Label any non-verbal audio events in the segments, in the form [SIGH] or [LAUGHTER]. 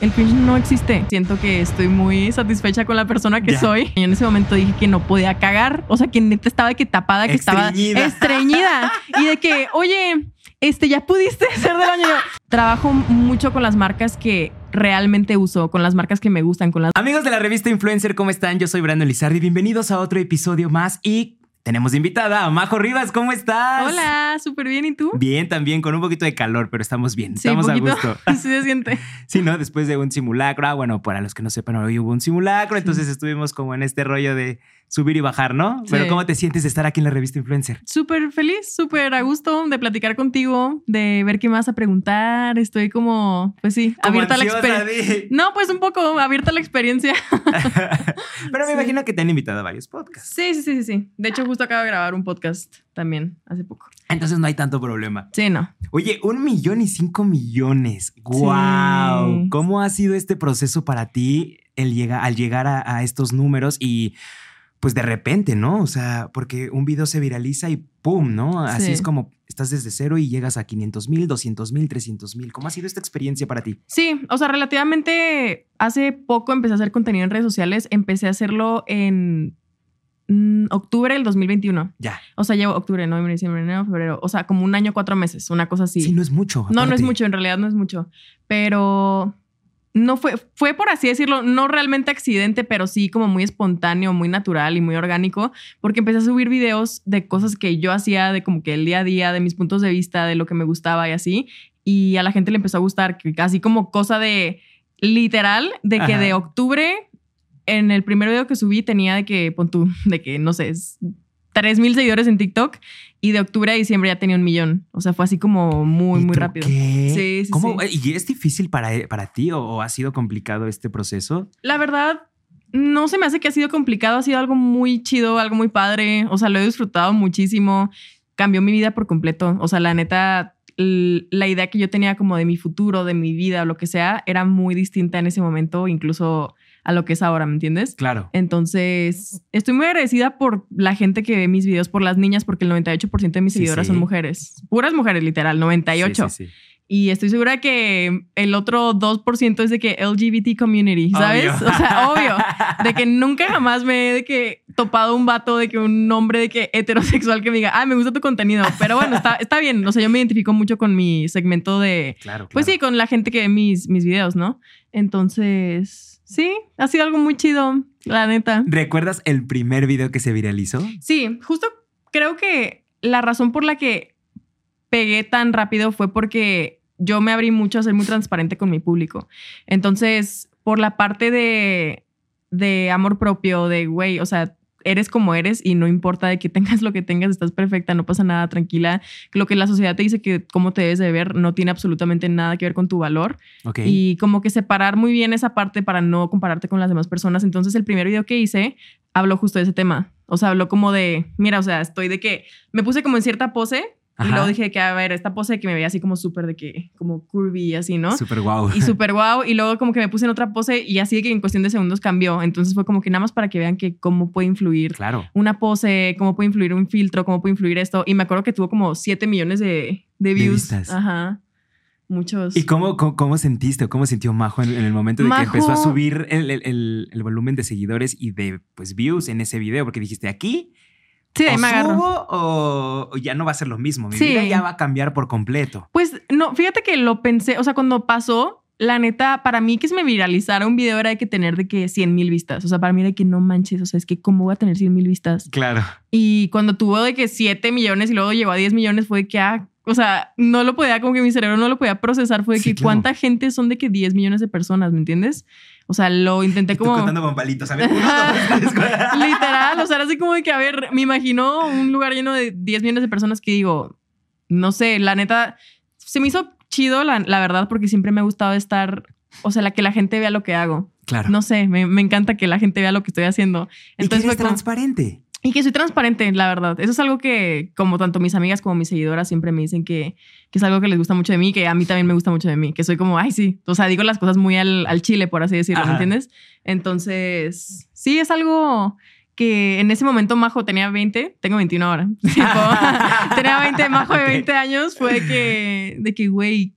El cringe no existe. Siento que estoy muy satisfecha con la persona que Ya. soy. Y en ese momento dije que no podía cagar. O sea, que neta estaba de que tapada, que Estreñida. estaba estreñida. y de que, oye, este, ya pudiste ser del año. Trabajo mucho con las marcas que realmente uso, con las marcas que me gustan, con las Amigos de la revista Influencer, ¿cómo están? Yo soy Brandon Lizardi. Bienvenidos a otro episodio más y tenemos invitada a Majo Rivas. ¿Cómo estás? Hola, súper bien. ¿Y tú? Bien, también con un poquito de calor, pero estamos bien. Sí, estamos a poquito. gusto. [LAUGHS] Sí se siente. [LAUGHS] Sí, ¿no? Después de un simulacro. Ah, bueno, para los que no sepan, hoy hubo un simulacro, entonces estuvimos como en este rollo de subir y bajar, ¿no? Pero. ¿cómo te sientes de estar aquí en la revista Influencer? Súper feliz, súper a gusto de platicar contigo, de ver qué vas a preguntar. Estoy como, pues sí, Como abierta a la experiencia. [LAUGHS] No, pues un poco abierta a la experiencia. [LAUGHS] [LAUGHS] Pero me Sí. imagino que te han invitado a varios podcasts. Sí, sí, sí, sí. De hecho, justo acabo de grabar un podcast también hace poco. Entonces no hay tanto problema. Sí, no. Oye, un millón y cinco millones. ¡Wow! Sí. ¿Cómo ha sido este proceso para ti el llega, al llegar a, a estos números y pues de repente, ¿no? O sea, porque un video se viraliza y ¡pum! ¿no? Así Sí. es como estás desde cero y llegas a 500 mil, 200 mil, 300 mil. ¿Cómo ha sido esta experiencia para ti? Sí, o sea, relativamente hace poco empecé a hacer contenido en redes sociales. Empecé a hacerlo en mm, octubre del 2021. Ya. O sea, llevo octubre, noviembre, diciembre, enero, febrero. O sea, como un año, cuatro meses, una cosa así. Sí, no es mucho. No, no es mucho, en realidad no es mucho. Pero no fue, fue por así decirlo, no realmente accidente, pero sí como muy espontáneo, muy natural y muy orgánico, porque empecé a subir videos de cosas que yo hacía, de como que el día a día, de mis puntos de vista, de lo que me gustaba y así. Y a la gente le empezó a gustar, así como cosa de literal, de que Ajá. de octubre, en el primer video que subí tenía de que, pon tú, de que, no sé, 3 mil seguidores en TikTok y de octubre a diciembre ya tenía un millón. O sea, fue así como muy, ¿Y muy rápido. qué? Sí, sí, ¿Cómo- sí. ¿Y es difícil para, para ti o, o ha sido complicado este proceso? La verdad, no se me hace que ha sido complicado, ha sido algo muy chido, algo muy padre. O sea, lo he disfrutado muchísimo. Cambió mi vida por completo. O sea, la neta, la idea que yo tenía como de mi futuro, de mi vida o lo que sea, era muy distinta en ese momento, incluso a lo que es ahora, ¿me entiendes? Claro. Entonces, estoy muy agradecida por la gente que ve mis videos, por las niñas, porque el 98% de mis Sí, seguidoras sí. son mujeres. Puras mujeres, literal, 98. Sí, sí, sí. Y estoy segura que el otro 2% es de que LGBT community, ¿sabes? Obvio. O sea, [LAUGHS] obvio. De que nunca jamás me he de que topado un vato de que un hombre de que heterosexual que me diga, ah, me gusta tu contenido. Pero bueno, está, está bien. O sea, yo me identifico mucho con mi segmento de, Claro, pues sí, con la gente que ve mis, mis videos, ¿no? Entonces, sí, ha sido algo muy chido, la neta. ¿Recuerdas el primer video que se viralizó? Sí, justo creo que la razón por la que pegué tan rápido fue porque yo me abrí mucho a ser muy transparente con mi público. Entonces, por la parte de, de amor propio, de güey, o sea, eres como eres y no importa de que [LAUGHS] tengas lo que tengas, estás perfecta, no pasa nada, tranquila. Lo que la sociedad te dice que cómo te debes de ver no tiene absolutamente nada que ver con tu valor. Y como que separar muy bien esa parte para no compararte con las demás personas. Entonces, el primer video que hice habló justo de ese tema. O sea, habló como de, mira, o sea, estoy de que me puse como en cierta pose Ajá. y luego dije que, a ver, esta pose que me veía así como súper de que, como curvy y así, ¿no? Súper guau. Y súper [LAUGHS] guau. Y luego como que me puse en otra pose y así de que en cuestión de segundos cambió. Entonces fue como que nada más para que vean que cómo puede influir Claro. una pose, cómo puede influir un filtro, cómo puede influir esto. Y me acuerdo que tuvo como 7 millones de, de views. vistas. Ajá. Muchos. ¿Y cómo, cómo, cómo sentiste o cómo sintió Majo en, en el momento de Majo- que empezó a subir el, el- el- el volumen de seguidores y de pues views en ese video? Porque dijiste aquí Sí, ahí o me agarro. subo o, ya no va a ser lo mismo. Mi Sí. vida ya va a cambiar por completo. Pues no, fíjate que lo pensé, o sea, cuando pasó, la neta, para mí que se me viralizara un video era de que tener de que 100 mil vistas. O sea, para mí era de que no manches, o sea, es que cómo voy a tener 100 mil vistas. Claro. Y cuando tuvo de que 7 millones y luego llegó a 10 millones fue de que, ah, o sea, no lo podía, como que mi cerebro no lo podía procesar. Fue de Sí, que claro. cuánta gente son de que 10 millones de personas, ¿me entiendes? O sea, lo intenté como... contando con palitos. A ver, uno, dos, tres, o sea, era así como de que, a ver, me imagino un lugar lleno de 10 millones de personas que digo, no sé, la neta, se me hizo chido, la, la verdad, porque siempre me ha gustado estar, o sea, la que la gente vea lo que hago. Claro. No sé, me, me encanta que la gente vea lo que estoy haciendo. y que Entonces eres como- transparente. y que soy transparente, la verdad. Eso es algo que, como tanto mis amigas como mis seguidoras siempre me dicen que, que es algo que les gusta mucho de mí, que a mí también me gusta mucho de mí, que soy como, ay, sí. O sea, digo las cosas muy al, al chile, por así decirlo, ¿me entiendes? Entonces, sí, es algo que en ese momento Majo tenía 20, tengo 21 ahora. [LAUGHS] [LAUGHS] Tenía 20, Majo de Ok. 20 años, fue de que, de que, güey,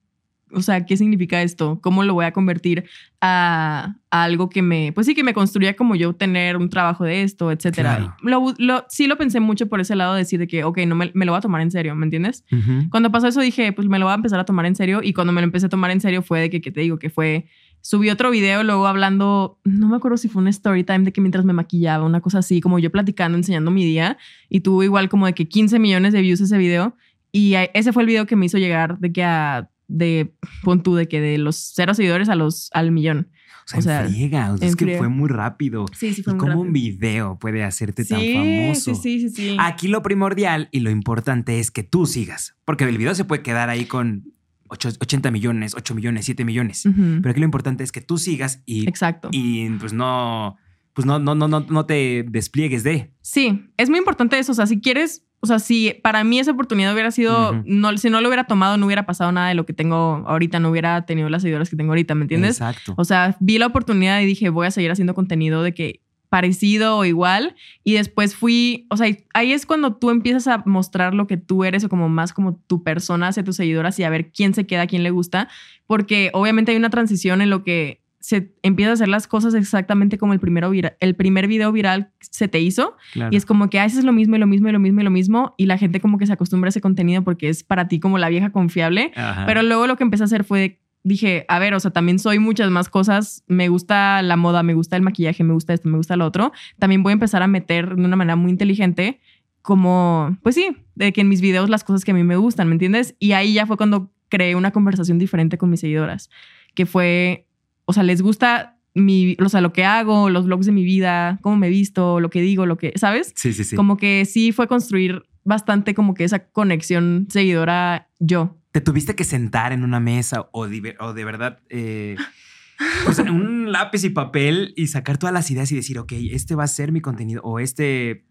o sea, ¿qué significa esto? ¿Cómo lo voy a convertir a, algo que me, pues sí, que me construya como yo tener un trabajo de esto, etcétera? Lo, sí lo pensé mucho por ese lado, de decir de que, ok, no me, lo voy a tomar en serio, ¿me entiendes? Cuando pasó eso dije, pues me lo voy a empezar a tomar en serio y cuando me lo empecé a tomar en serio fue de que, que te digo, que fue subí otro video luego hablando, no me acuerdo si fue un story time de que mientras me maquillaba, una cosa así, como yo platicando, enseñando mi día, y tuvo igual como de que 15 millones de views ese video. Y ese fue el video que me hizo llegar de que a, de, pon tú, de que de los cero seguidores a los, al millón. O sea, es que fue muy rápido. Sí, sí, fue y muy cómo un video puede hacerte tan famoso. Sí, sí, sí, Aquí lo primordial y lo importante es que tú sigas, porque el video se puede quedar ahí con 80 millones, 8 millones, 7 millones. Pero aquí lo importante es que tú sigas y, Exacto. y pues no, pues no, no, no, no, no te despliegues de. Sí, es muy importante eso. O sea, si quieres, o sea, si para mí esa oportunidad hubiera sido, no, si no lo hubiera tomado, no hubiera pasado nada de lo que tengo ahorita, no hubiera tenido las seguidoras que tengo ahorita, ¿me entiendes? Exacto. O sea, vi la oportunidad y dije, voy a seguir haciendo contenido de que parecido o igual y después fui, o sea, ahí es cuando tú empiezas a mostrar lo que tú eres o como más como tu persona hacia tus seguidoras y a ver quién se queda, quién le gusta, porque obviamente hay una transición en lo que se empieza a hacer las cosas exactamente como el, primero el primer video viral se te hizo y es como que haces lo mismo y lo mismo y lo mismo y lo mismo y la gente como que se acostumbra a ese contenido porque es para ti como la vieja confiable, pero luego lo que empecé a hacer fue dije, a ver, o sea, también soy muchas más cosas. Me gusta la moda, me gusta el maquillaje, me gusta esto, me gusta lo otro. También voy a empezar a meter de una manera muy inteligente como, pues sí, de que en mis videos las cosas que a mí me gustan, ¿me entiendes? Y ahí ya fue cuando creé una conversación diferente con mis seguidoras, que fue, o sea, les gusta mi, o sea, lo que hago, los vlogs de mi vida, cómo me visto, lo que digo, lo que, ¿sabes? Sí, sí, sí. Como que sí fue construir bastante como que esa conexión seguidora yo te tuviste que sentar en una mesa o de, o de verdad eh, pues, un [LAUGHS] lápiz y papel y sacar todas las ideas y decir, ok, este va a ser mi contenido o este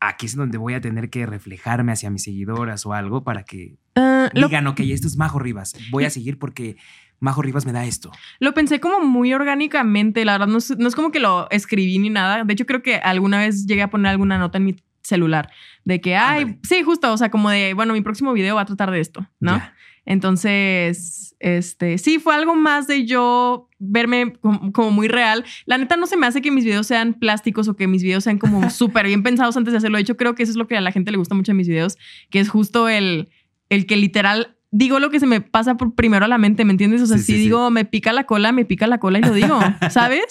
aquí es donde voy a tener que reflejarme hacia mis seguidoras o algo para que ah, digan, ok, esto es Majo Rivas, voy a seguir porque Majo Rivas me da esto. Lo pensé como muy orgánicamente, la verdad, no es, no es como que lo escribí ni nada. De hecho, creo que alguna vez llegué a poner alguna nota en mi celular. De que, ay, sí, justo, o sea, como de, bueno, mi próximo video va a tratar de esto, ¿no? Entonces, este, sí, fue algo más de yo verme como, muy real. La neta no se me hace que mis videos sean plásticos o que mis videos sean como [LAUGHS] súper bien pensados antes de hacerlo. De hecho, creo que eso es lo que a la gente le gusta mucho de mis videos, que es justo el, el que literal digo lo que se me pasa por primero a la mente, ¿me entiendes? O sea, si digo, me pica la cola, me pica la cola y lo digo, [LAUGHS] ¿sabes?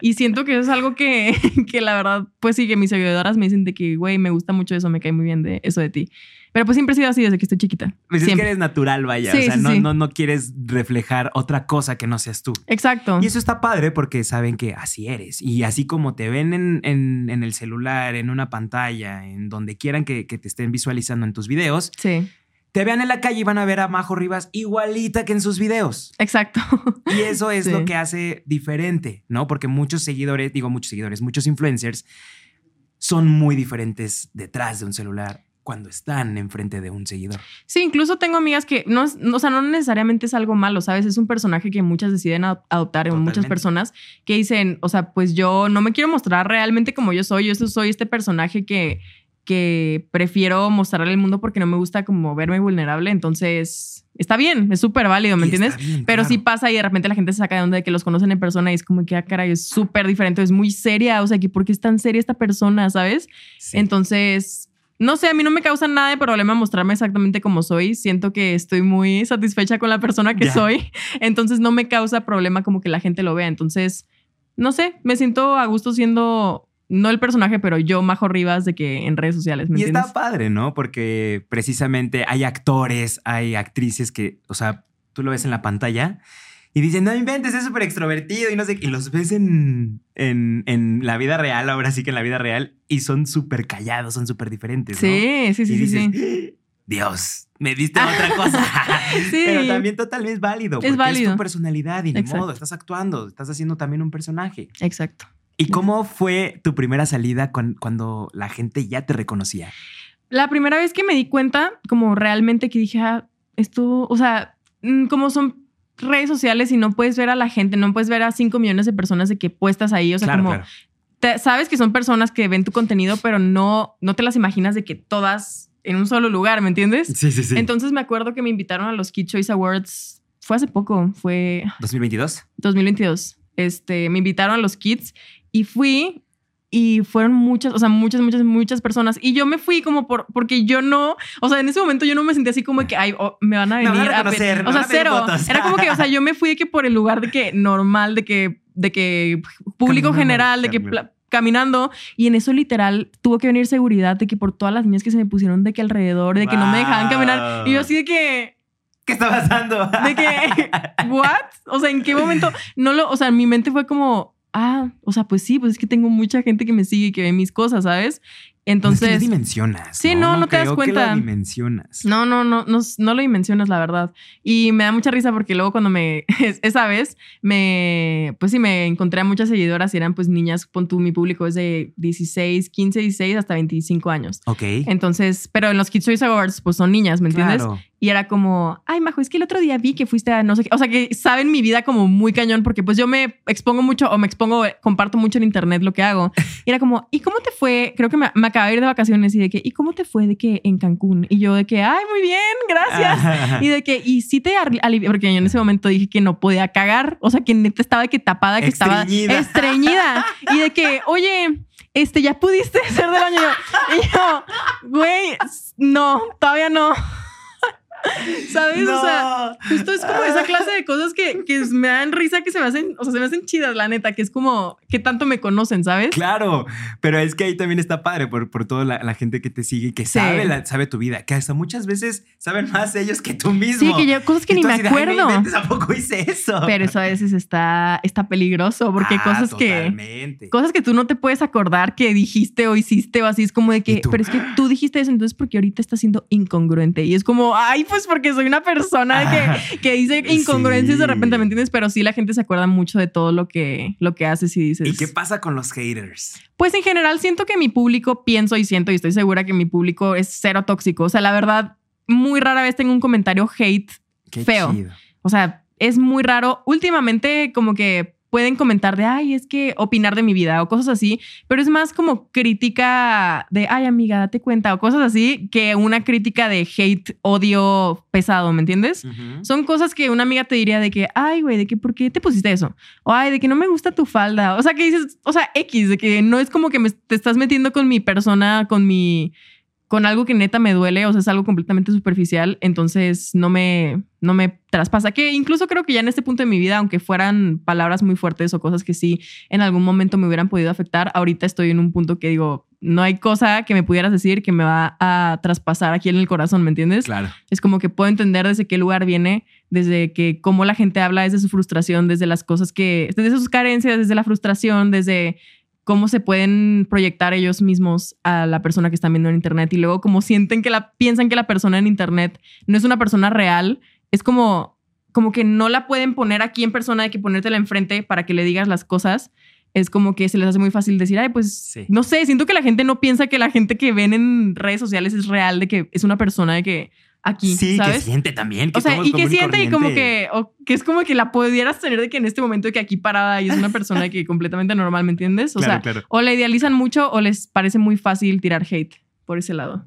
Y siento que eso es algo que, [LAUGHS] que la verdad, pues sí, que mis seguidoras me dicen de que, güey, me gusta mucho eso, me cae muy bien de eso de ti. Pero pues siempre he sido así desde que estoy chiquita. Pues es que eres natural, vaya. o sea, no, no, no quieres reflejar otra cosa que no seas tú. Exacto. Y eso está padre porque saben que así eres. Y así como te ven en, en, en el celular, en una pantalla, en donde quieran que, que te estén visualizando en tus videos. Sí te vean en la calle y van a ver a Majo Rivas igualita que en sus videos. Exacto. Y eso es lo que hace diferente, ¿no? Porque muchos seguidores, digo muchos seguidores, muchos influencers son muy diferentes detrás de un celular cuando están enfrente de un seguidor. Sí, incluso tengo amigas que no, o sea, no necesariamente es algo malo, ¿sabes? Es un personaje que muchas deciden adoptar, en muchas personas que dicen, o sea, pues yo no me quiero mostrar realmente como yo soy, yo soy este personaje que que prefiero mostrarle al mundo porque no me gusta como verme vulnerable. Entonces, está bien, es súper válido, ¿me entiendes? Pero si pasa y de repente la gente se saca de onda de que los conocen en persona y es como que, ah, caray, es súper diferente, es muy seria. O sea, que ¿por qué es tan seria esta persona, sabes? Entonces, no sé, a mí no me causa nada de problema mostrarme exactamente como soy. Siento que estoy muy satisfecha con la persona que soy. [LAUGHS] Entonces, no me causa problema como que la gente lo vea. Entonces, no sé, me siento a gusto siendo no el personaje, pero yo, Majo Rivas, de que en redes sociales. ¿me y está padre, ¿no? Porque precisamente hay actores, hay actrices que, o sea, tú lo ves en la pantalla y dicen, no inventes, es súper extrovertido y no sé, y los ves en, en, la vida real, ahora sí que en la vida real, y son súper callados, son súper diferentes. ¿no? Sí, sí, sí, y sí. Dios, me diste [LAUGHS] otra cosa. [LAUGHS] sí. Pero también totalmente es válido. Es válido. Es tu personalidad y ni modo, estás actuando, estás haciendo también un personaje. Exacto. ¿Y cómo fue tu primera salida cuando la gente ya te reconocía? La primera vez que me di cuenta, como realmente que dije, ah, esto, o sea, mm, como son redes sociales y no puedes ver a la gente, no puedes ver a cinco millones de personas de que puestas ahí, o sea, como sabes que son personas que ven tu contenido, pero no, no te las imaginas de que todas en un solo lugar, ¿me entiendes? Sí, sí, sí. Entonces me acuerdo que me invitaron a los Kid Choice Awards fue hace poco, fue ¿2022? 2022. Este, me invitaron a los kids y fui y fueron muchas, o sea, muchas, muchas, muchas personas. Y yo me fui como por, porque yo no, o sea, en ese momento yo no me sentía así como que, ay, oh, me van a [LAUGHS] Me van venir a a, O sea, van a cero. fotos. Era como que, o sea, yo me fui de que por el lugar de que normal, de que, de que público Caminando, general, de que caminando. y en eso literal tuvo que venir seguridad de que por todas las niñas que se me pusieron de que alrededor, de que no me dejaban caminar y yo así de que ¿Qué está pasando? de que, [LAUGHS] ¿what? O sea, ¿en qué momento? No lo, o sea, mi mente fue como, ah, o sea, pues sí, pues es que tengo mucha gente que me sigue y que ve mis cosas, ¿sabes? No, es que Entonces, no dimensionas. Sí, no, no te das creo que cuenta. lo dimensionas. no, no, no, no, no lo dimensionas, la verdad. Y me da mucha risa porque luego cuando me, [LAUGHS] esa vez, me, pues sí, me encontré a muchas seguidoras y eran pues niñas, pon tú, mi público es de 16, 15, 16 hasta 25 años. Ok. Entonces, pero en los Kids Choice Awards, pues son niñas, ¿me entiendes? Claro. Y era como, ay, Majo, es que el otro día vi que fuiste a no sé qué. O sea, que saben mi vida como muy cañón porque pues yo me expongo mucho o me expongo, comparto mucho en internet lo que hago. Y era como, ¿y cómo te fue? Creo que me, me acabé de ir de vacaciones y de que, ¿y cómo te fue de que en Cancún? Y yo de que, ay, muy bien, gracias. [LAUGHS] Y de que, y sí te alivió, porque yo en ese momento dije que no podía cagar. O sea, que neta estaba de que tapada, que Estreñida. estaba estreñida. Y de que, oye, este, ya pudiste hacer del baño. Y yo, güey, no, todavía no. [LAUGHS] ¿Sabes? O sea, justo es como esa clase de cosas que, que me dan risa, que se me hacen, o sea, se me hacen chidas, la neta, que es como que tanto me conocen, ¿sabes? Claro, pero es que ahí también está padre por, por toda la, la gente que te sigue y que Sí. sabe, la- sabe tu vida, que hasta muchas veces saben más ellos que tú mismo. Sí, que yo, cosas que Y ni me así de, "Ay, acuerdo. inventes, ¿A poco hice eso? Pero eso a veces está, está peligroso porque Ah, cosas que. Cosas que tú no te puedes acordar que dijiste o hiciste o así. Es como de que, pero es que tú dijiste eso, entonces porque ahorita estás siendo incongruente. Y es como, ay, pues porque soy una persona que, que dice incongruencias de Sí. repente, ¿me entiendes? Pero sí la gente se acuerda mucho de todo lo que, lo que haces y dices. ¿Y qué pasa con los haters? Pues en general siento que mi público, pienso y siento y estoy segura que mi público es cero tóxico. O sea, la verdad, muy rara vez tengo un comentario hate. Qué Feo. chido. O sea, es muy raro. Últimamente como que pueden comentar de, ay, es que opinar de mi vida o cosas así, pero es más como crítica de, ay, amiga, date cuenta o cosas así que una crítica de hate, odio pesado, ¿me entiendes? Son cosas que una amiga te diría de que, ay, güey, de que, ¿por qué te pusiste eso? O, ay, de que no me gusta tu falda. O sea, que dices, o sea, X, de que no es como que me, te estás metiendo con mi persona, con mi, con algo que neta me duele, o sea, es algo completamente superficial, entonces no me, no me traspasa. Que incluso creo que ya en este punto de mi vida, aunque fueran palabras muy fuertes o cosas que sí en algún momento me hubieran podido afectar, ahorita estoy en un punto que digo, no hay cosa que me pudieras decir que me va a traspasar aquí en el corazón, ¿me entiendes? Claro. Es como que puedo entender desde qué lugar viene, desde que cómo la gente habla, desde su frustración, desde las cosas que, desde sus carencias, desde la frustración, desde cómo se pueden proyectar ellos mismos a la persona que están viendo en internet y luego como sienten que la piensan que la persona en internet no es una persona real, es como como que no la pueden poner aquí en persona, hay que ponértela enfrente para que le digas las cosas. Es como que se les hace muy fácil decir, ay, pues Sí. no sé, siento que la gente no piensa que la gente que ven en redes sociales es real, de que es una persona de que aquí, sí, ¿sabes? que siente también. Que O sea, y que siente y como que, o que es como que la pudieras tener de que en este momento de que aquí parada y es una persona que completamente normal, ¿me entiendes? O Claro, sea, claro. o la idealizan mucho o les parece muy fácil tirar hate por ese lado.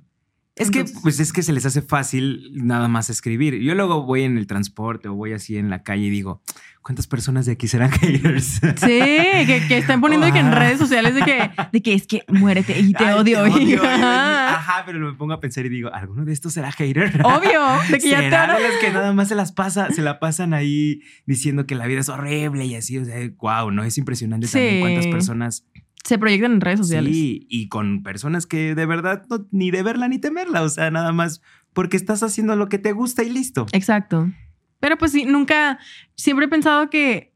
Es que, pues es que se les hace fácil nada más escribir. Yo luego voy en el transporte o voy así en la calle y digo, ¿cuántas personas de aquí serán [LAUGHS] haters? Sí, que, que están poniendo de que en redes sociales de que, de que es que muérete y te Ay, odio. Te y- odio. [LAUGHS] Ajá. Ajá, pero me pongo a pensar y digo, ¿alguno de estos será hater? Obvio, de que ya te ¿Será van a- de los que nada más se las pasa, se la pasan ahí diciendo que la vida es horrible y así, o sea, wow, ¿no? Es impresionante también Sí. cuántas personas se proyectan en redes sociales. Sí, y con personas que de verdad no, ni de verla ni temerla, o sea, nada más porque estás haciendo lo que te gusta y listo. Exacto. Pero pues sí, nunca, siempre he pensado que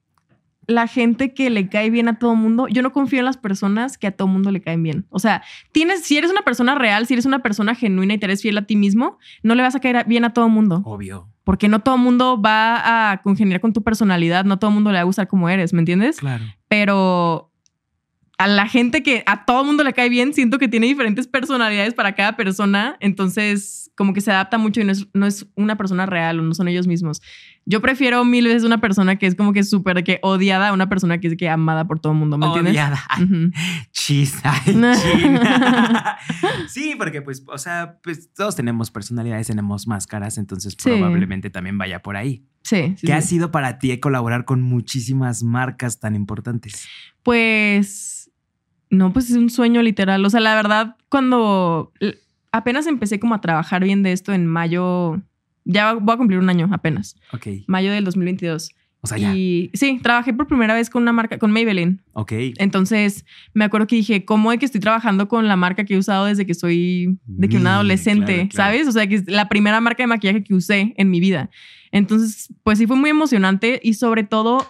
la gente que le cae bien a todo mundo, yo no confío en las personas que a todo mundo le caen bien. O sea, tienes, si eres una persona real, si eres una persona genuina y te eres fiel a ti mismo, no le vas a caer bien a todo mundo. Obvio. Porque no todo mundo va a congeniar con tu personalidad, no todo mundo le va a gustar como eres, ¿me entiendes? Claro. Pero a la gente que a todo mundo le cae bien, siento que tiene diferentes personalidades para cada persona. Entonces, como que se adapta mucho y no es, no es una persona real o no son ellos mismos. Yo prefiero mil veces una persona que es como que súper que odiada a una persona que es que amada por todo el mundo, ¿me entiendes? Odiada. Ay, Ujú. Chis, [LAUGHS] sí, porque pues, o sea, pues todos tenemos personalidades, tenemos máscaras, entonces Sí. probablemente también vaya por ahí. Sí, sí, ¿Qué sí. ha sido para ti colaborar con muchísimas marcas tan importantes? Pues no, pues es un sueño literal. O sea, la verdad, cuando apenas empecé como a trabajar bien de esto en mayo, ya voy a cumplir un año apenas, Ok, mayo del 2022. o sea, ya. Y sí, trabajé por primera vez con una marca, con Maybelline. Ok. Entonces me acuerdo que dije, ¿cómo es que estoy trabajando con la marca que he usado desde que soy de que una Mm, adolescente, claro, claro. ¿sabes? O sea, que es la primera marca de maquillaje que usé en mi vida. Entonces, pues sí fue muy emocionante y sobre todo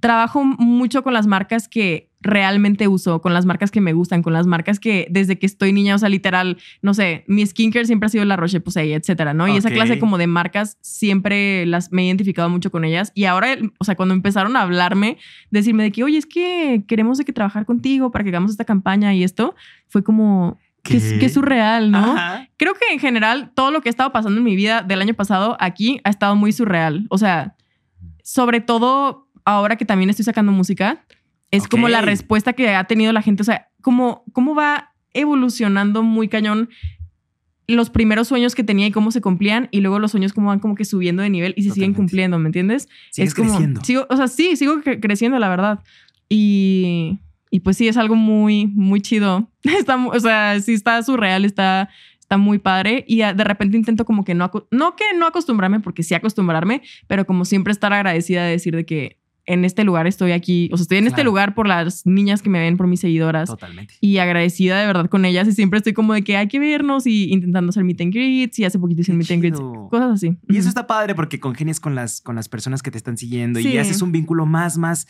trabajo mucho con las marcas que realmente uso, con las marcas que me gustan, con las marcas que desde que estoy niña, o sea, literal, no sé, mi skincare siempre ha sido la Roche-Posay, etcétera, ¿no? Y esa clase como de marcas siempre las me he identificado mucho con ellas y ahora, o sea, cuando empezaron a hablarme, decirme de que, oye, es que queremos de que trabajar contigo para que hagamos esta campaña y esto, fue como, que ¿Qué? qué surreal, ¿no? Ajá. Creo que en general todo lo que ha estado pasando en mi vida del año pasado aquí ha estado muy surreal. O sea, sobre todo ahora que también estoy sacando música, es como la respuesta que ha tenido la gente. O sea, cómo, cómo va evolucionando muy cañón los primeros sueños que tenía y cómo se cumplían y luego los sueños cómo van como que subiendo de nivel y se siguen cumpliendo, ¿me entiendes? Sigues es como, creciendo. Sigo, o sea, sí, sigo cre- creciendo, la verdad. Y, y pues sí, es algo muy, muy chido. [LAUGHS] Está, o sea, sí está surreal, está, está muy padre. Y de repente intento como que no, no que no acostumbrarme, porque sí acostumbrarme, pero como siempre estar agradecida de decir de que en este lugar estoy aquí, o sea, estoy en este lugar por las niñas que me ven, por mis seguidoras. Totalmente. Y agradecida de verdad con ellas y siempre estoy como de que hay que vernos y intentando hacer meet and greets y hace poquito hice meet and greets, cosas así. Y eso está padre porque congenias con las, con las personas que te están siguiendo Sí. y haces un vínculo más, más,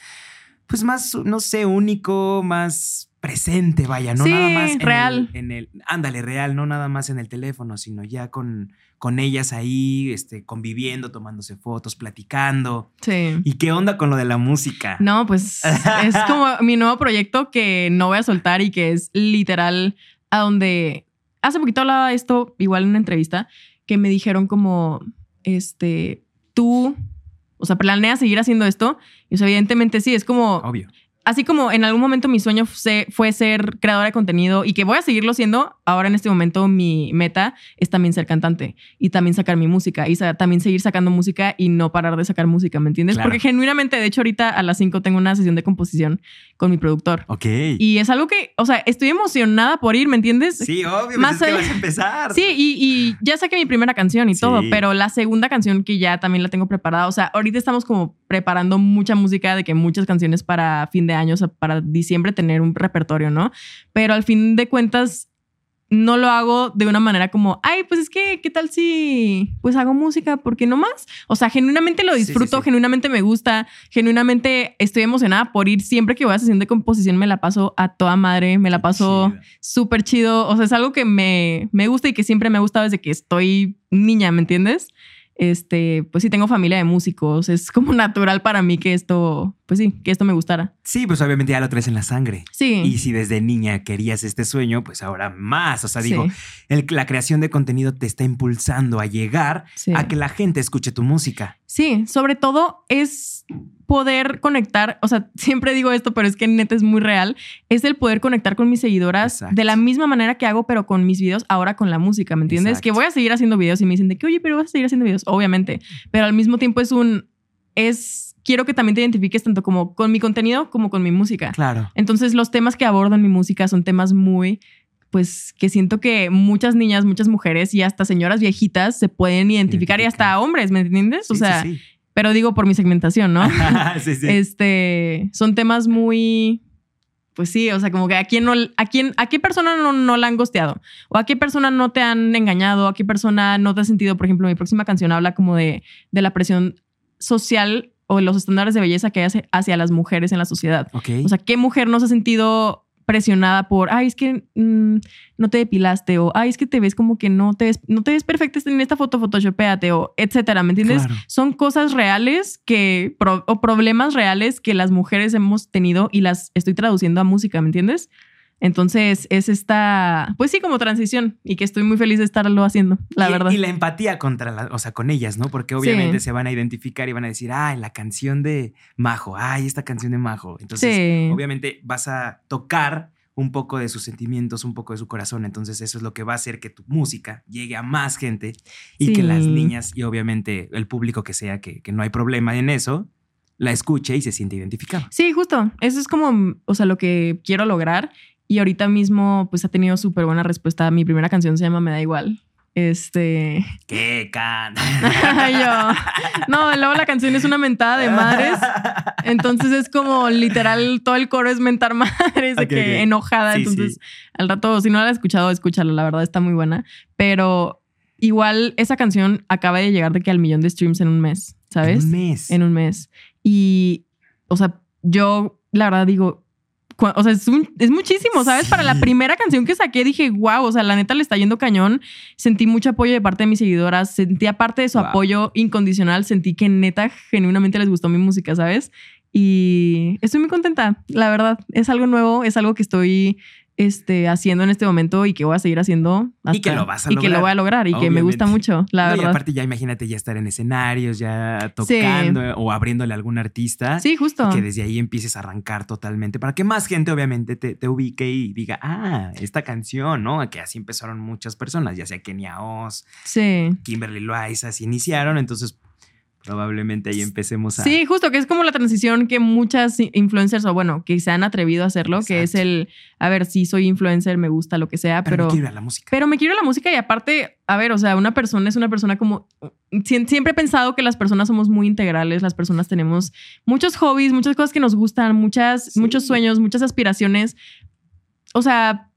pues más, no sé, único, más presente, vaya, no Sí, nada más en real. el, en el, ándale, real, no nada más en el teléfono, sino ya con, con ellas ahí, este, conviviendo, tomándose fotos, platicando. Sí. ¿Y qué onda con lo de la música? No, pues es [LAUGHS] como mi nuevo proyecto que no voy a soltar y que es literal a donde hace poquito hablaba de esto igual en una entrevista que me dijeron como este tú o sea, planeas seguir haciendo esto y o sea, evidentemente sí, es como Obvio. Así como en algún momento mi sueño fue, ser creadora de contenido y que voy a seguirlo siendo, ahora en este momento mi meta es también ser cantante y también sacar mi música y sa- también seguir sacando música y no parar de sacar música, ¿me entiendes? Claro. Porque genuinamente, de hecho, ahorita a las 5 tengo una sesión de composición con mi productor. Ok. Y es algo que, o sea, estoy emocionada por ir, ¿me entiendes? sí, obvio, más pues es que allá- vas a empezar. Sí, y, y ya saqué mi primera canción y Sí. todo, pero la segunda canción que ya también la tengo preparada, o sea, ahorita estamos como preparando mucha música de que muchas canciones para fin de año, o sea, para diciembre tener un repertorio, ¿no? Pero al fin de cuentas no lo hago de una manera como, ay, pues es que, ¿qué tal si pues hago música? ¿Por qué no más? O sea, genuinamente lo Sí, sí, disfruto, sí. genuinamente me gusta, genuinamente estoy emocionada por ir. Siempre que voy a sesión de composición me la paso a toda madre, me la paso súper chido. O sea, es algo que me, me gusta y que siempre me ha gustado desde que estoy niña, ¿me entiendes? Este, pues sí, tengo familia de músicos. Es como [LAUGHS] natural para mí que esto, pues sí, que esto me gustara. Sí, pues obviamente ya lo traes en la sangre. Sí. Y si desde niña querías este sueño, pues ahora más. O sea, digo, Sí, el- la creación de contenido te está impulsando a llegar sí. a que la gente escuche tu música. Sí, sobre todo es poder conectar, o sea, [LAUGHS] siempre digo esto, pero es que neta es muy real, es el poder conectar con mis seguidoras Exacto. de la misma manera que hago, pero con mis videos, ahora con la música, ¿me entiendes? Exacto. Que voy a seguir haciendo videos y me dicen de que, oye, pero vas a seguir haciendo videos, obviamente, pero al mismo tiempo es un, es, quiero que también te identifiques tanto como con mi contenido como con mi música. Claro. Entonces los temas que abordo en mi música son temas muy, pues que siento que muchas niñas, muchas mujeres y hasta señoras viejitas se pueden identificar y hasta hombres, ¿me entiendes? o Sí, sea, sí, pero digo por mi segmentación, ¿no? sí. [LAUGHS] sí, sí. Este, son temas muy, pues sí, o sea, como que a quién no, a quién, a qué persona no, no la han gosteado, o a qué persona no te han engañado, a qué persona no te has sentido, por ejemplo, mi próxima canción habla como de, de la presión social o los estándares de belleza que hay hacia, hacia las mujeres en la sociedad. ok. O sea, ¿qué mujer no se ha sentido presionada por, ay, es que mm, no te depilaste o, ay, es que te ves como que no te ves, no te ves perfecta en esta foto, photoshopeate o etcétera, ¿me entiendes? Claro. Son cosas reales que, pro- o problemas reales que las mujeres hemos tenido y las estoy traduciendo a música, ¿me entiendes? Entonces es esta, pues sí, como transición y que estoy muy feliz de estarlo haciendo, la y, verdad. Y la empatía contra la, o sea, con ellas, ¿no? Porque obviamente se van a identificar y van a decir, ay, la canción de Majo, ay, esta canción de Majo. Entonces, obviamente vas a tocar un poco de sus sentimientos, un poco de su corazón. Entonces eso es lo que va a hacer que tu música llegue a más gente y que las niñas y obviamente el público que sea, que, que no hay problema en eso, la escuche y se siente identificado. Sí, justo. Eso es como, o sea, lo que quiero lograr. Y ahorita mismo, pues ha tenido súper buena respuesta. Mi primera canción se llama Me da igual. Este. [LAUGHS] ¿Qué can? yo. No, luego la canción es una mentada de madres. Entonces es como literal, todo el coro es mentar madres, de que enojada. entonces, al rato, si no la has escuchado, escúchala. La verdad está muy buena. Pero igual esa canción acaba de llegar de que al millón de streams en un mes, ¿sabes? En un mes. En un mes. Y, o sea, yo la verdad digo, o sea, es, es, muchísimo, ¿sabes? Para la primera canción que saqué dije, wow, o sea, la neta le está yendo cañón. Sentí mucho apoyo de parte de mis seguidoras, sentí aparte de su apoyo incondicional, sentí que neta genuinamente les gustó mi música, ¿sabes? Y estoy muy contenta, la verdad. Es algo nuevo, es algo que estoy este, haciendo en este momento y que voy a seguir haciendo. y que lo vas a lograr. Y que lo voy a lograr y que me gusta mucho, la verdad. Y aparte ya imagínate ya estar en escenarios, ya tocando o abriéndole a algún artista. Sí, justo. que desde ahí empieces a arrancar totalmente para que más gente obviamente te, te, ubique y diga, ah, esta canción, ¿no? Que así empezaron muchas personas, ya sea Kenia Oz, sí. Kimberly Loaiza, así iniciaron. Entonces probablemente ahí empecemos a... Sí, justo, que es como la transición que muchas influencers, o bueno, que se han atrevido a hacerlo, que es el, a ver, sí soy influencer, me gusta lo que sea, pero... Pero me quiero a la música. Pero me quiero a la música y aparte, a ver, o sea, una persona es una persona como... Siempre he pensado que las personas somos muy integrales, las personas tenemos muchos hobbies, muchas cosas que nos gustan, muchas, muchos sueños, muchas aspiraciones. O sea,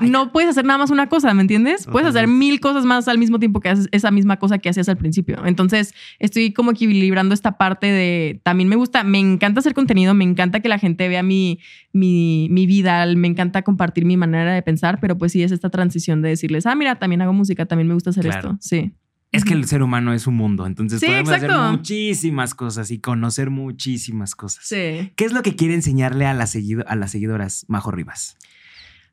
no puedes hacer nada más una cosa, ¿me entiendes? Puedes hacer mil cosas más al mismo tiempo que haces esa misma cosa que hacías al principio. Entonces, estoy como equilibrando esta parte de también me gusta, me encanta hacer contenido, me encanta que la gente vea mi, mi, mi vida, me encanta compartir mi manera de pensar, pero pues sí es esta transición de decirles, ah, mira, también hago música, también me gusta hacer esto. Sí. Es que el ser humano es un mundo, entonces podemos hacer muchísimas cosas y conocer muchísimas cosas. Sí. ¿Qué es lo que quiere enseñarle a, las a las seguidoras Majo Rivas?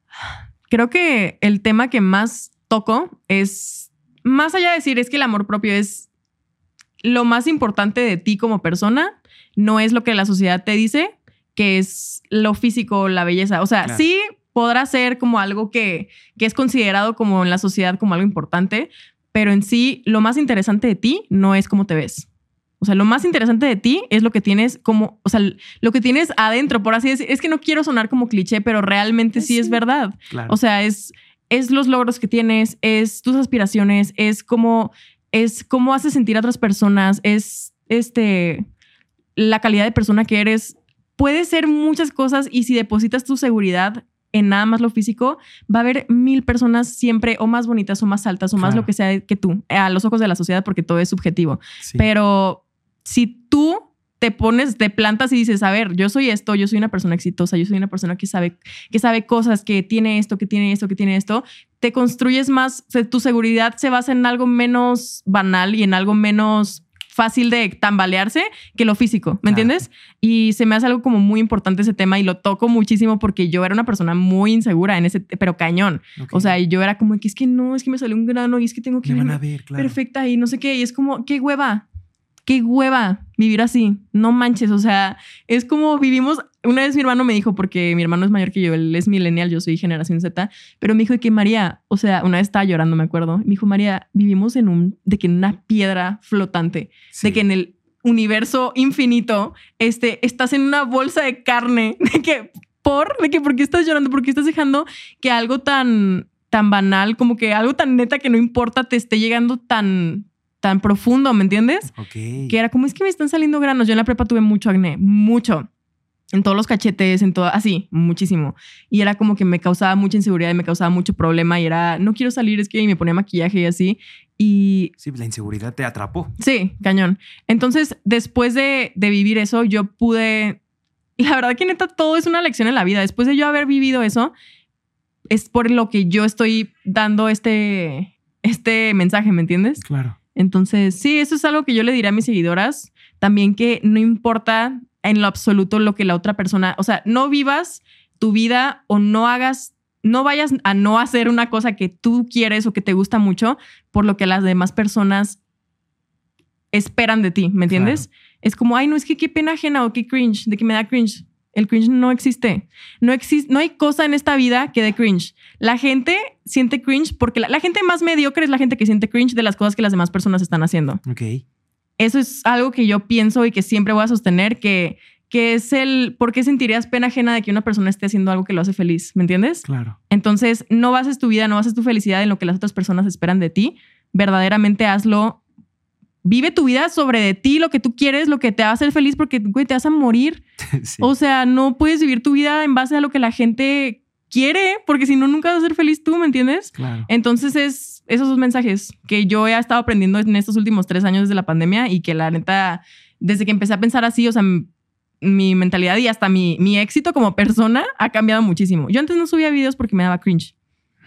[SIGHS] creo que el tema que más toco es, más allá de decir, es que el amor propio es lo más importante de ti como persona, no es lo que la sociedad te dice, que es lo físico, la belleza. O sea, sí podrá ser como algo que, que es considerado como en la sociedad como algo importante, pero en sí lo más interesante de ti no es cómo te ves. O sea, lo más interesante de ti es lo que tienes como, o sea, lo que tienes adentro, por así decir. Es que no quiero sonar como cliché, pero realmente sí, es verdad. O sea, es, es los logros que tienes, es tus aspiraciones, es cómo, es cómo haces sentir a otras personas, es este, la calidad de persona que eres. Puede ser muchas cosas y si depositas tu seguridad en nada más lo físico, va a haber mil personas siempre o más bonitas o más altas o más lo que sea que tú, a los ojos de la sociedad, porque todo es subjetivo. Pero si tú te pones, te plantas y dices, a ver, yo soy esto, yo soy una persona exitosa, yo soy una persona que sabe, que sabe cosas, que tiene esto, que tiene esto, que tiene esto, te construyes más, tu seguridad se basa en algo menos banal y en algo menos fácil de tambalearse que lo físico, ¿me entiendes? Y se me hace algo como muy importante ese tema y lo toco muchísimo porque yo era una persona muy insegura en ese, pero cañón. O sea, yo era como que es que no, es que me salió un grano y es que tengo que... Me ver, Perfecta y no sé qué, y es como, qué hueva, qué hueva vivir así. No manches, o sea, es como vivimos. Una vez mi hermano me dijo, porque mi hermano es mayor que yo, él es millennial, yo soy generación Z, pero me dijo que María, o sea, una vez estaba llorando, me acuerdo. Me dijo, María, vivimos en un, de que en una piedra flotante, de que en el universo infinito, este, estás en una bolsa de carne, [LAUGHS] de que, por, de que, ¿por qué estás llorando? ¿Por qué estás dejando que algo tan, tan banal, como que algo tan neta que no importa, te esté llegando tan, tan profundo, ¿me entiendes? Ok. Que era como, es que me están saliendo granos. Yo en la prepa tuve mucho acné, mucho. En todos los cachetes, en todo, así, muchísimo. Y era como que me causaba mucha inseguridad y me causaba mucho problema. Y era, no quiero salir, es que me ponía maquillaje y así. Y. Sí, la inseguridad te atrapó. Sí, cañón. Entonces, después de, de vivir eso, yo pude. La verdad que neta, todo es una lección en la vida. Después de yo haber vivido eso, es por lo que yo estoy dando este, este mensaje, ¿me entiendes? Claro. Entonces, sí, eso es algo que yo le diré a mis seguidoras. También que no importa en lo absoluto lo que la otra persona, o sea, no vivas tu vida o no hagas, no vayas a no hacer una cosa que tú quieres o que te gusta mucho por lo que las demás personas esperan de ti, ¿me entiendes? Es como, ay, no, es que qué pena ajena o qué cringe, de que me da cringe. El cringe no existe. No, existe, no hay cosa en esta vida que dé cringe. La gente siente cringe porque la, la, gente más mediocre es la gente que siente cringe de las cosas que las demás personas están haciendo. Ok. Eso es algo que yo pienso y que siempre voy a sostener, que, que es el, ¿por qué sentirías pena ajena de que una persona esté haciendo algo que lo hace feliz? ¿Me entiendes? Claro. Entonces, no bases tu vida, no bases tu felicidad en lo que las otras personas esperan de ti. Verdaderamente hazlo vive tu vida sobre de ti, lo que tú quieres, lo que te va a hacer feliz, porque, güey, te vas a morir. [LAUGHS] sí. O sea, no puedes vivir tu vida en base a lo que la gente quiere, porque si no, nunca vas a ser feliz tú, ¿me entiendes? Claro. Entonces, es esos dos mensajes que yo he estado aprendiendo en estos últimos tres años desde la pandemia y que la neta, desde que empecé a pensar así, o sea, mi mentalidad y hasta mi, mi éxito como persona ha cambiado muchísimo. Yo antes no subía videos porque me daba cringe.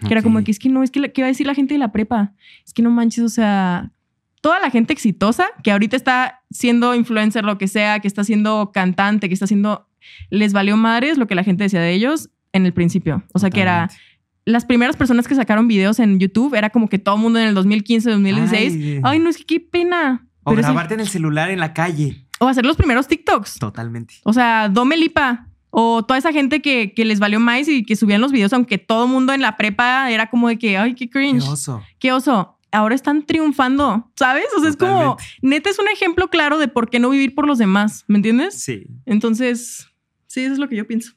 Que okay. era como que es que no, es que, ¿qué va a decir la gente de la prepa? Es que no manches, o sea, toda la gente exitosa que ahorita está siendo influencer, lo que sea, que está siendo cantante, que está haciendo, les valió madres lo que la gente decía de ellos en el principio. O sea, Totalmente. que era las primeras personas que sacaron videos en YouTube, era como que todo el mundo en el 2015, 2016, ay, ay no, es que qué pena. O Pero grabarte en el celular en la calle. O hacer los primeros TikToks. Totalmente. O sea, Dome Lipa. O toda esa gente que, que, les valió más y que subían los videos, aunque todo el mundo en la prepa era como de que, ay, qué cringe. Qué oso. Qué oso ahora están triunfando, ¿sabes? O sea, Totalmente. es como, neta es un ejemplo claro de por qué no vivir por los demás, ¿me entiendes? Sí. Entonces, sí, eso es lo que yo pienso.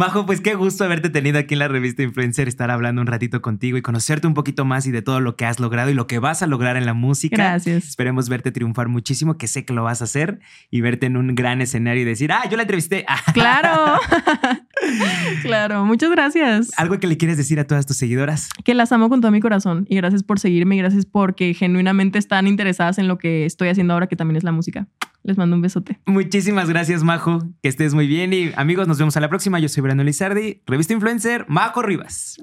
Majo, pues qué gusto haberte tenido aquí en la revista Influencer, estar hablando un ratito contigo y conocerte un poquito más y de todo lo que has logrado y lo que vas a lograr en la música. Gracias. Esperemos verte triunfar muchísimo, que sé que lo vas a hacer y verte en un gran escenario y decir, ah, yo la entrevisté. [LAUGHS] Claro. [LAUGHS] claro, muchas gracias. ¿Algo que le quieres decir a todas tus seguidoras? Que las amo con todo mi corazón y gracias por seguirme y gracias porque genuinamente están interesadas en lo que estoy haciendo ahora, que también es la música. Les mando un besote. Muchísimas gracias, Majo. Que estés muy bien. Y amigos, nos vemos a la próxima. Yo soy Brando Lizardi, revista Influencer, Majo Rivas.